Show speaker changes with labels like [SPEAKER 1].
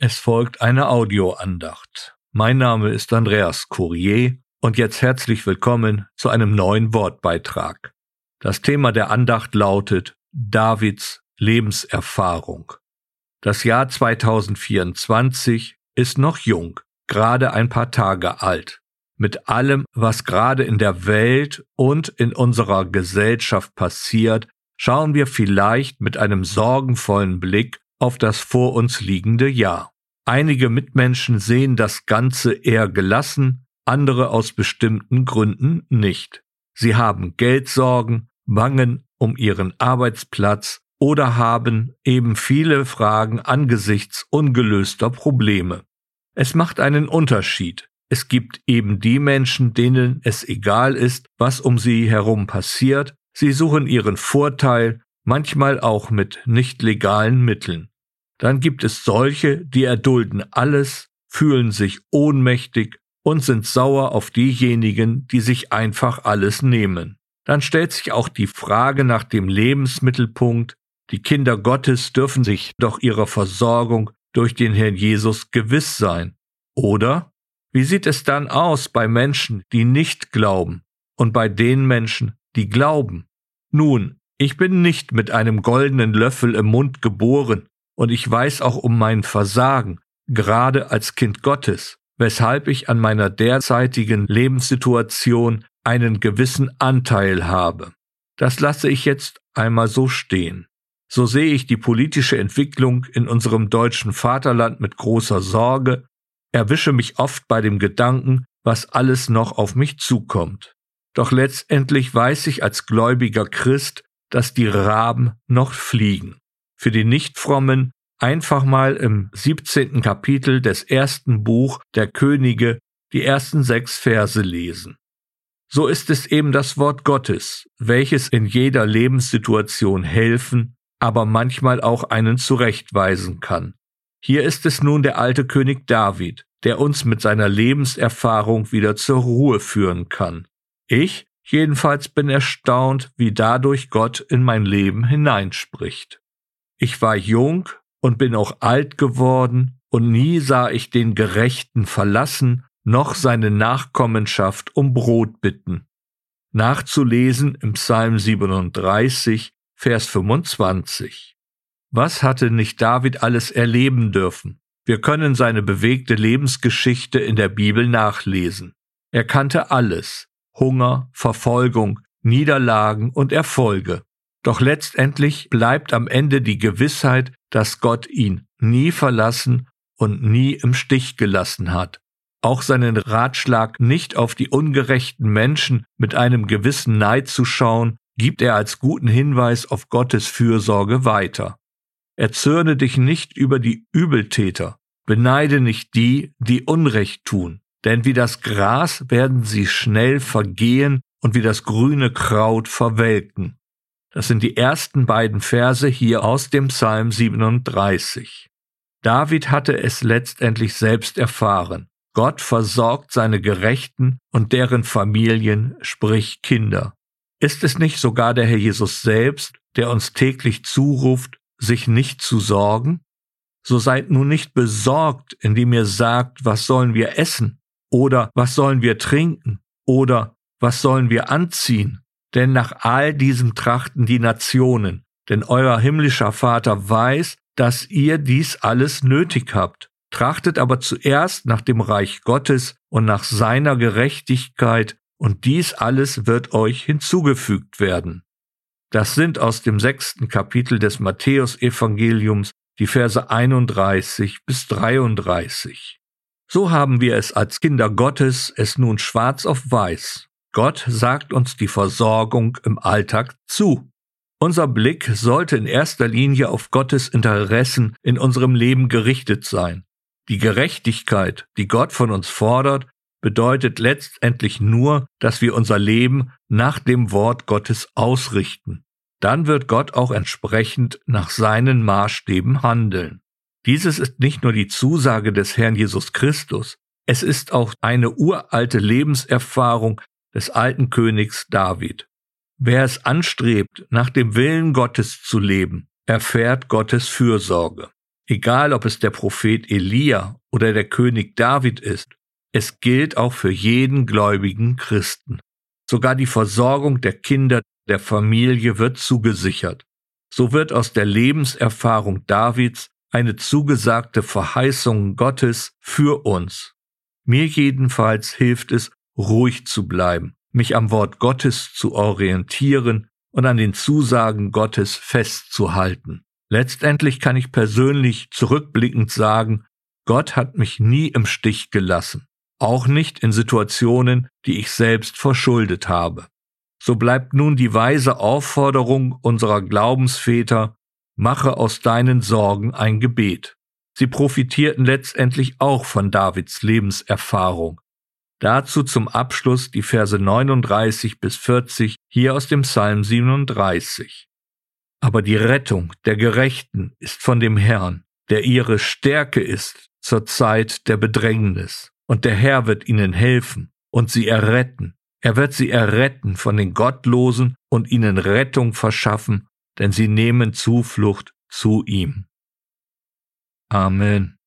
[SPEAKER 1] Es folgt eine Audioandacht. Mein Name ist Andreas Courier und jetzt herzlich willkommen zu einem neuen Wortbeitrag. Das Thema der Andacht lautet Davids Lebenserfahrung. Das Jahr 2024 ist noch jung, gerade ein paar Tage alt. Mit allem, was gerade in der Welt und in unserer Gesellschaft passiert, schauen wir vielleicht mit einem sorgenvollen Blick auf das vor uns liegende Jahr. Einige Mitmenschen sehen das Ganze eher gelassen, andere aus bestimmten Gründen nicht. Sie haben Geldsorgen, bangen um ihren Arbeitsplatz oder haben eben viele Fragen angesichts ungelöster Probleme. Es macht einen Unterschied. Es gibt eben die Menschen, denen es egal ist, was um sie herum passiert, sie suchen ihren Vorteil, manchmal auch mit nicht legalen Mitteln. Dann gibt es solche, die erdulden alles, fühlen sich ohnmächtig und sind sauer auf diejenigen, die sich einfach alles nehmen. Dann stellt sich auch die Frage nach dem Lebensmittelpunkt, die Kinder Gottes dürfen sich doch ihrer Versorgung durch den Herrn Jesus gewiss sein. Oder wie sieht es dann aus bei Menschen, die nicht glauben und bei den Menschen, die glauben? Nun, ich bin nicht mit einem goldenen Löffel im Mund geboren und ich weiß auch um mein Versagen, gerade als Kind Gottes, weshalb ich an meiner derzeitigen Lebenssituation einen gewissen Anteil habe. Das lasse ich jetzt einmal so stehen. So sehe ich die politische Entwicklung in unserem deutschen Vaterland mit großer Sorge, erwische mich oft bei dem Gedanken, was alles noch auf mich zukommt. Doch letztendlich weiß ich als gläubiger Christ, dass die Raben noch fliegen. Für die Nichtfrommen einfach mal im 17. Kapitel des ersten Buch der Könige die ersten sechs Verse lesen. So ist es eben das Wort Gottes, welches in jeder Lebenssituation helfen, aber manchmal auch einen zurechtweisen kann. Hier ist es nun der alte König David, der uns mit seiner Lebenserfahrung wieder zur Ruhe führen kann. Ich jedenfalls bin erstaunt, wie dadurch Gott in mein Leben hineinspricht. Ich war jung und bin auch alt geworden, und nie sah ich den Gerechten verlassen, noch seine Nachkommenschaft um Brot bitten. Nachzulesen im Psalm 37, Vers 25. Was hatte nicht David alles erleben dürfen? Wir können seine bewegte Lebensgeschichte in der Bibel nachlesen. Er kannte alles, Hunger, Verfolgung, Niederlagen und Erfolge. Doch letztendlich bleibt am Ende die Gewissheit, dass Gott ihn nie verlassen und nie im Stich gelassen hat. Auch seinen Ratschlag, nicht auf die ungerechten Menschen mit einem gewissen Neid zu schauen, gibt er als guten Hinweis auf Gottes Fürsorge weiter. Erzürne dich nicht über die Übeltäter, beneide nicht die, die Unrecht tun, denn wie das Gras werden sie schnell vergehen und wie das grüne Kraut verwelken. Das sind die ersten beiden Verse hier aus dem Psalm 37. David hatte es letztendlich selbst erfahren. Gott versorgt seine Gerechten und deren Familien, sprich Kinder. Ist es nicht sogar der Herr Jesus selbst, der uns täglich zuruft, sich nicht zu sorgen? So seid nun nicht besorgt, indem ihr sagt, was sollen wir essen oder was sollen wir trinken? Oder was sollen wir anziehen? Denn nach all diesem trachten die Nationen, denn euer himmlischer Vater weiß, dass ihr dies alles nötig habt. Trachtet aber zuerst nach dem Reich Gottes und nach seiner Gerechtigkeit, und dies alles wird euch hinzugefügt werden. Das sind aus dem sechsten Kapitel des Matthäusevangeliums die Verse 31 bis 33. So haben wir es als Kinder Gottes es nun schwarz auf weiß. Gott sagt uns die Versorgung im Alltag zu. Unser Blick sollte in erster Linie auf Gottes Interessen in unserem Leben gerichtet sein. Die Gerechtigkeit, die Gott von uns fordert, bedeutet letztendlich nur, dass wir unser Leben nach dem Wort Gottes ausrichten. Dann wird Gott auch entsprechend nach seinen Maßstäben handeln. Dieses ist nicht nur die Zusage des Herrn Jesus Christus, es ist auch eine uralte Lebenserfahrung des alten Königs David. Wer es anstrebt, nach dem Willen Gottes zu leben, erfährt Gottes Fürsorge. egal ob es der Prophet Elia oder der König David ist, es gilt auch für jeden gläubigen Christen. Sogar die Versorgung der Kinder der Familie wird zugesichert. So wird aus der Lebenserfahrung Davids eine zugesagte Verheißung Gottes für uns. Mir jedenfalls hilft es, ruhig zu bleiben, mich am Wort Gottes zu orientieren und an den Zusagen Gottes festzuhalten. Letztendlich kann ich persönlich zurückblickend sagen, Gott hat mich nie im Stich gelassen, auch nicht in Situationen, die ich selbst verschuldet habe. So bleibt nun die weise Aufforderung unserer Glaubensväter, mache aus deinen Sorgen ein Gebet. Sie profitierten letztendlich auch von Davids Lebenserfahrung. Dazu zum Abschluss die Verse 39 bis 40 hier aus dem Psalm 37. Aber die Rettung der Gerechten ist von dem Herrn, der ihre Stärke ist zur Zeit der Bedrängnis. Und der Herr wird ihnen helfen und sie erretten. Er wird sie erretten von den Gottlosen und ihnen Rettung verschaffen, denn sie nehmen Zuflucht zu ihm. Amen.